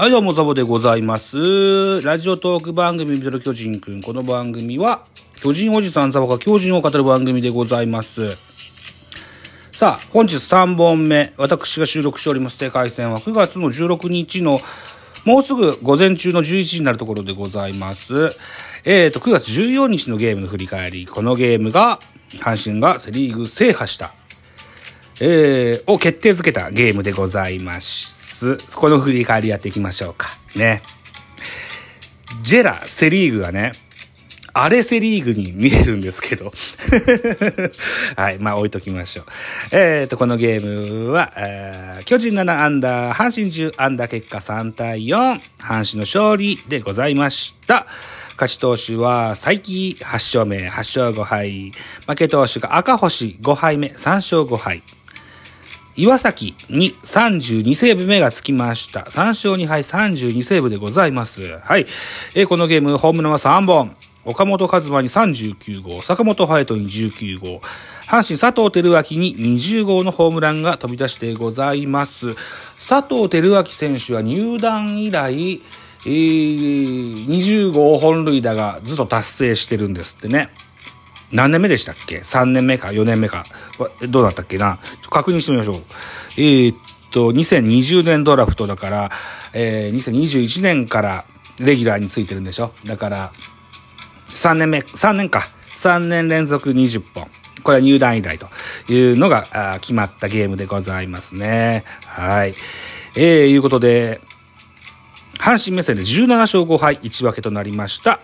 はい、どうも、ザボでございます。ラジオトーク番組、ミドル巨人くん。この番組は、巨人おじさんザボが巨人を語る番組でございます。さあ、本日3本目、私が収録しております世界戦は9月の16日の、もうすぐ午前中の11時になるところでございます。えっ、ー、と、9月14日のゲームの振り返り。このゲームが、阪神がセリーグ制覇した、えー、を決定づけたゲームでございます。。この振り返りやっていきましょうか。ね。ジェラ、セリーグがね、アレセリーグに見えるんですけど。はい。まあ置いときましょう。えっ、ー、と、このゲームは、えー、巨人7アンダー、阪神10アンダー結果3対4、阪神の勝利でございました。勝ち投手は、最期8勝目、8勝5敗。負け投手が赤星5敗目、3勝5敗。岩崎に32セーブ目がつきました。3勝2敗32セーブでございます。はい。えー、このゲーム、ホームランは3本。岡本和真に39号、坂本隼人に19号、阪神佐藤輝明に20号のホームランが飛び出してございます。佐藤輝明選手は入団以来、えー、20号本塁打がずっと達成してるんですってね。何年目でしたっけ ?3 年目か4年目か。どうだったっけな？確認してみましょう。えー、っと、2020年ドラフトだから、えー、2021年からレギュラーについてるんでしょ？だから、3年目、3年か。3年連続20本。これは入団以来というのが決まったゲームでございますね。はい。えー、いうことで、阪神目線で17勝5敗1分けとなりました。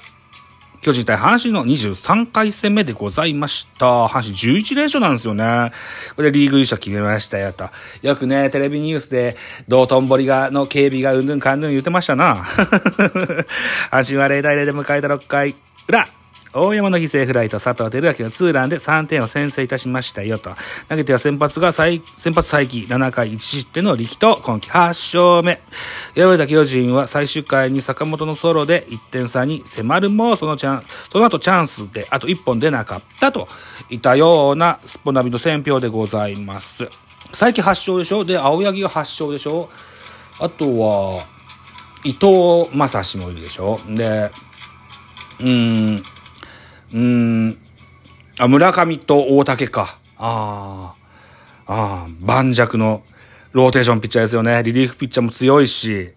巨人対阪神の23回戦目でございました。阪神11連勝なんですよね。これでリーグ優勝決めましたよと。よくね、テレビニュースで、道頓堀が、の警備がうんぬんかんぬん言ってましたな。阪神は0対0で迎えた6回裏。大山の犠牲フライと佐藤輝明のツーランで3点を先制いたしましたよと。投げては先発が先発再起7回1失点の力と今季8勝目。敗れた巨人は最終回に坂本のソロで1点差に迫るも、そのチャン、その後チャンスであと1本出なかったといったようなスポナビの選評でございます。最近8勝でしょ？で、青柳が8勝でしょ？あとは、伊藤正史もいるでしょ？で、うーん、うん、あ、村上と大竹か。ああ、ああ、盤石のローテーションピッチャーですよね。リリーフピッチャーも強いし、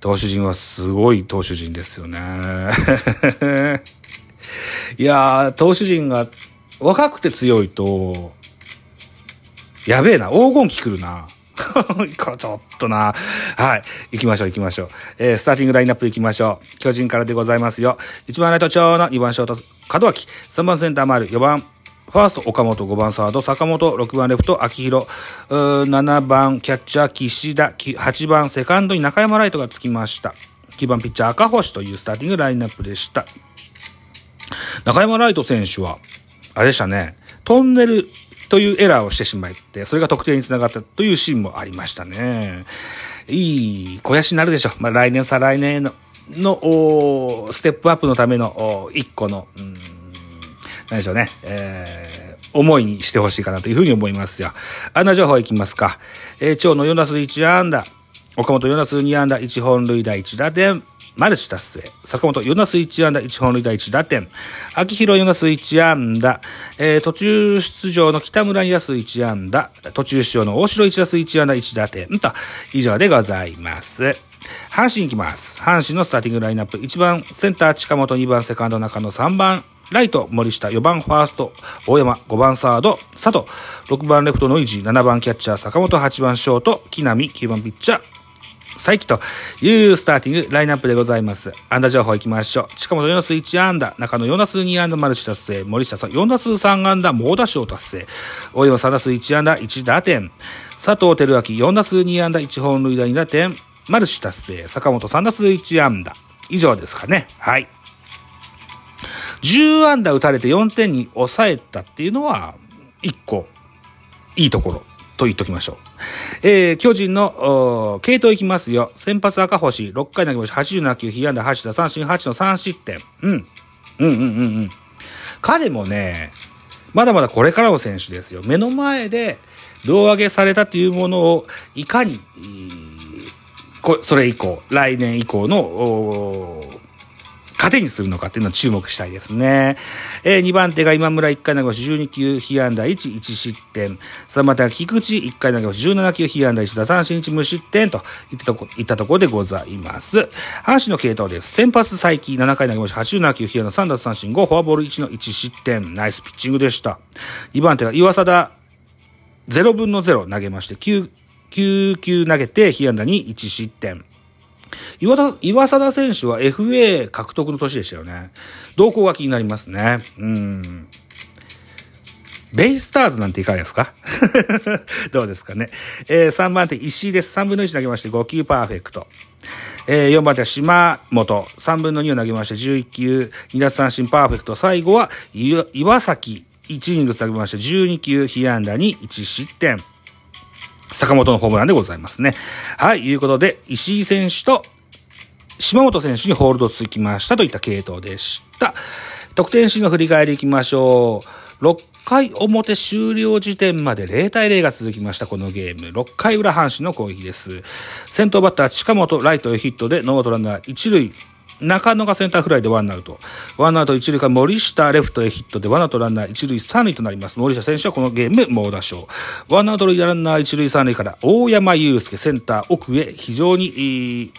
投手陣はすごい投手陣ですよね。いやー、投手陣が若くて強いと、やべえな、黄金期来るな。ちょっとな。はい。行きましょう、行きましょう。えー、スターティングラインナップ行きましょう。巨人からでございますよ。1番ライト長の2番ショート、門脇。3番センター丸、4番、ファースト、岡本、5番サード、坂本、6番レフト、秋広、7番キャッチャー、岸田、8番セカンドに中山ライトがつきました。9番ピッチャー、赤星というスターティングラインナップでした。中山ライト選手は、あれでしたね、トンネルというエラーをしてしまって、それが得点につながったというシーンもありましたね。いい肥やしになるでしょう。まあ、来年再来年の、の、ステップアップのための、一個の、うん、何でしょうね。えー、思いにしてほしいかなというふうに思いますよ。あんな情報いきますか。えー、蝶の4打数1安打。岡本4打数2安打、1本塁打1打点。マルチ達成。坂本4打数1安打、1本塁打1打点。秋広4打数1安打。えー、途中出場の北村2打数1安打。途中出場の大城1打数1安打1打点。と、以上でございます。阪神行きます。阪神のスターティングラインナップ。1番センター近本、2番セカンド中野、3番ライト、森下、4番ファースト、大山、5番サード、佐藤、6番レフトノイジー、7番キャッチャー、坂本、8番ショート、木浪、9番ピッチャー、佐伯というスターティングラインナップでございます。安打情報いきましょう。近本4打数1安打、中野4打数2安打マルチ達成、森下さん4打数3安打猛打賞達成、大山3打数1安打1打点、佐藤輝明4打数2安打1本塁打2打点、マルチ達成、坂本3打数1安打。以上ですかね。はい。10安打打たれて4点に抑えたっていうのは、1個、いいところ。と言っときましょう。えー、巨人の、系統いきますよ。先発赤星、6回投げまし。87球、被安打8打三振8の3失点。うん。うんうんうんうん。彼もね、まだまだこれからの選手ですよ。目の前で胴上げされたっていうものを、いかに、こそれ以降、来年以降の、糧にするのかっていうのを注目したいですね。えー、2番手が今村1回投げ星12球、被安打1、1失点。3番手が菊池1回投げ星17球、被安打1打三振1無失点といったとこ、いったところでございます。阪神の系統です。先発再起7回投げ星87球、被安打3打三振5、フォアボール1の1失点。ナイスピッチングでした。2番手が岩貞0分の0投げまして、9、9球投げて、被安打に1失点。岩田、岩貞選手は FA 獲得の年でしたよね。動向が気になりますね。うん。ベイスターズなんていかがですか？どうですかね。えー、3番手、石井です。3分の1投げまして5球パーフェクト。えー、4番手は島本。3分の2を投げまして11球、2奪三振パーフェクト。最後は岩崎。1イニング投げまして12球、被安打に1失点。坂本のホームランでございますね。はい、いうことで、石井選手と島本選手にホールドつきましたといった系統でした。得点シーンの振り返りいきましょう。6回表終了時点まで0対0が続きました、このゲーム。6回裏阪神の攻撃です。先頭バッター近本ライトへヒットでノーアウトランナー1塁。中野がセンターフライでワンアウト。ワンアウト一塁から森下レフトへヒットでワンアウトランナー一塁三塁となります。森下選手はこのゲーム猛打賞。ワンアウトランナー一塁三塁から大山悠輔センター奥へ非常に、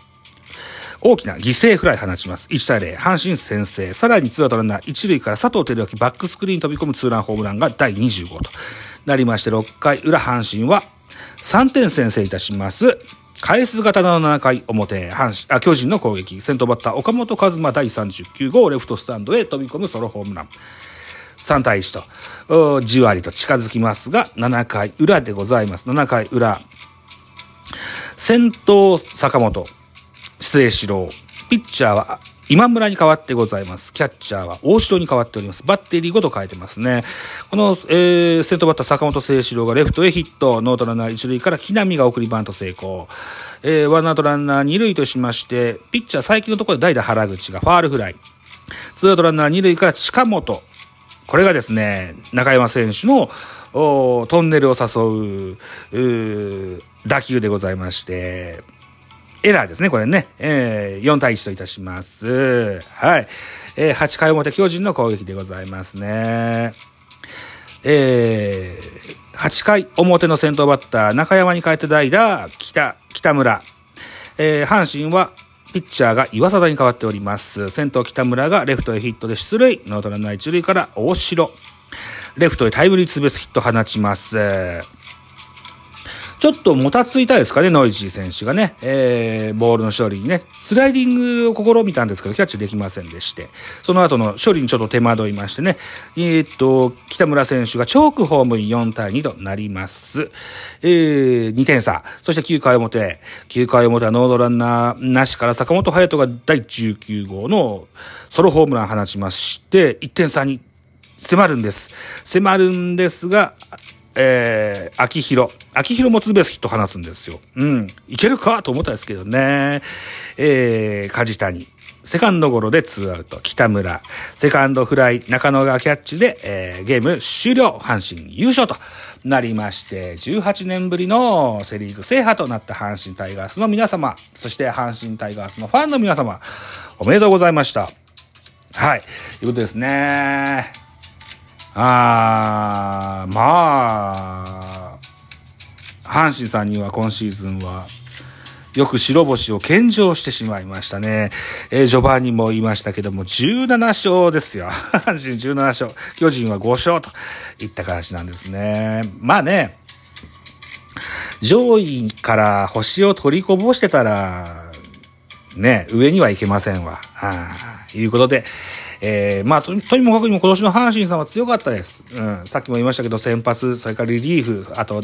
大きな犠牲フライ放ちます。1対0、阪神先制。さらにツーアウトランナー1塁から佐藤輝明バックスクリーン飛び込むツーランホームランが第25となりまして、6回裏阪神は3点先制いたします。返す型の7回表、阪神、あ、巨人の攻撃。先頭バッター、岡本和真第39号、レフトスタンドへ飛び込むソロホームラン。3対1と、じわりと近づきますが、7回裏でございます。7回裏。先頭、坂本、失礼しろ。ピッチャーは今村に変わってございます。キャッチャーは大城に変わっております。バッテリーごと変えてますね。この、えー、先頭バッター坂本誠志郎がレフトへヒット、ノーアウトランナー一塁から木浪が送りバント成功。えー、ワンアウトランナー二塁としまして、ピッチャー最近のところで代打原口がファールフライ。ツーアウトランナー二塁から近本。これがですね、中山選手のトンネルを誘う打球でございまして、エラーですね、これね。えー、4対1といたします。はい。えー、8回表巨人の攻撃でございますね。えー、8回表の先頭バッター、中山に変えて代打、北、北村。えー、阪神は、ピッチャーが岩貞に変わっております。先頭北村がレフトへヒットで出塁。ノーアウトランナー一塁から大城。レフトへタイムリーツーベースヒット放ちます。ちょっともたついたですかね、ノイジー選手がね、えー、ボールの処理にね、スライディングを試みたんですけど、キャッチできませんでして、その後の処理にちょっと手間取りましてね、えー、っと、北村選手がチョークホームに4対2となります。えー、2点差。そして9回表。9回表はノードランナーなしから坂本隼人が第19号のソロホームラン放ちまして、1点差に迫るんです。迫るんですが、えー、秋広。秋広もツーベースヒット放つんですよ。うん。いけるかと思ったんですけどね。えー、梶谷。セカンドゴロでツーアウト。北村。セカンドフライ。中野がキャッチで、えー、ゲーム終了。阪神優勝となりまして、18年ぶりのセリーグ制覇となった阪神タイガースの皆様、そして阪神タイガースのファンの皆様、おめでとうございました。はい。ということですね。あー、まあ、阪神さんには今シーズンは、よく白星を献上してしまいましたね。えー、序盤にも言いましたけども、17勝ですよ。阪神17勝。巨人は5勝といった形なんですね。まあね、上位から星を取りこぼしてたら、ね、上にはいけませんわ。はあ、いうことで、えー、まあと、とにもかくにも今年の阪神さんは強かったです。うん、さっきも言いましたけど、先発、それからリリーフ、あと、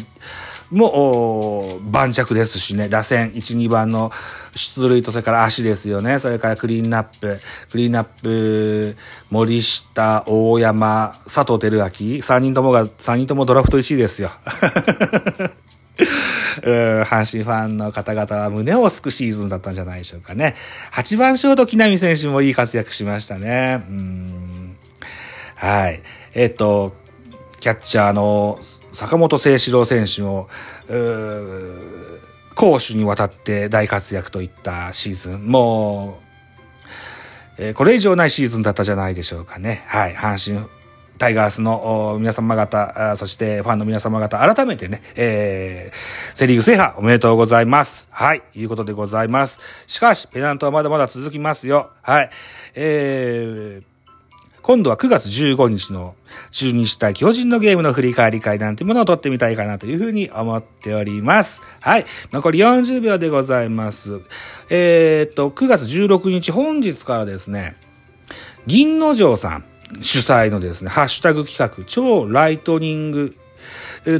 もう、盤石ですしね、打線、1、2番の出塁と、それから足ですよね、それからクリーンナップ、クリーンナップ、森下、大山、佐藤輝明、3人ともが、3人ともドラフト1位ですよ。阪神ファンの方々は胸をすくシーズンだったんじゃないでしょうかね。8番ショート木浪選手もいい活躍しましたね。うんはい。えっ、と、キャッチャーの坂本誠志郎選手も、攻守にわたって大活躍といったシーズン。もう、えー、これ以上ないシーズンだったじゃないでしょうかね。はい。阪神タイガースの皆様方、そしてファンの皆様方、改めてね、えー、セリーグ制覇おめでとうございます。はい、いうことでございます。しかし、ペナントはまだまだ続きますよ。はい。えー、今度は9月15日の中日対巨人のゲームの振り返り会なんてものを撮ってみたいかなというふうに思っております。はい。残り40秒でございます。えー、っと、9月16日本日からですね、銀の城さん主催のですね、ハッシュタグ企画、超ライトニング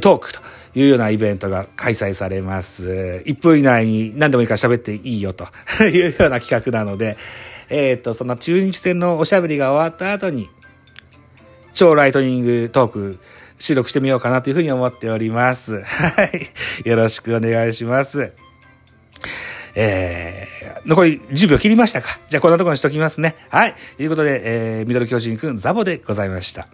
トークというようなイベントが開催されます。1分以内に何でもいいから喋っていいよと いうような企画なので、えっ、ー、と、その中日戦のおしゃべりが終わった後に、超ライトニングトーク収録してみようかなというふうに思っております。はい。よろしくお願いします。えー、残り10秒切りましたかじゃあこんなところにしときますね。はい。ということで、えー、ミドル巨人くんザボでございました。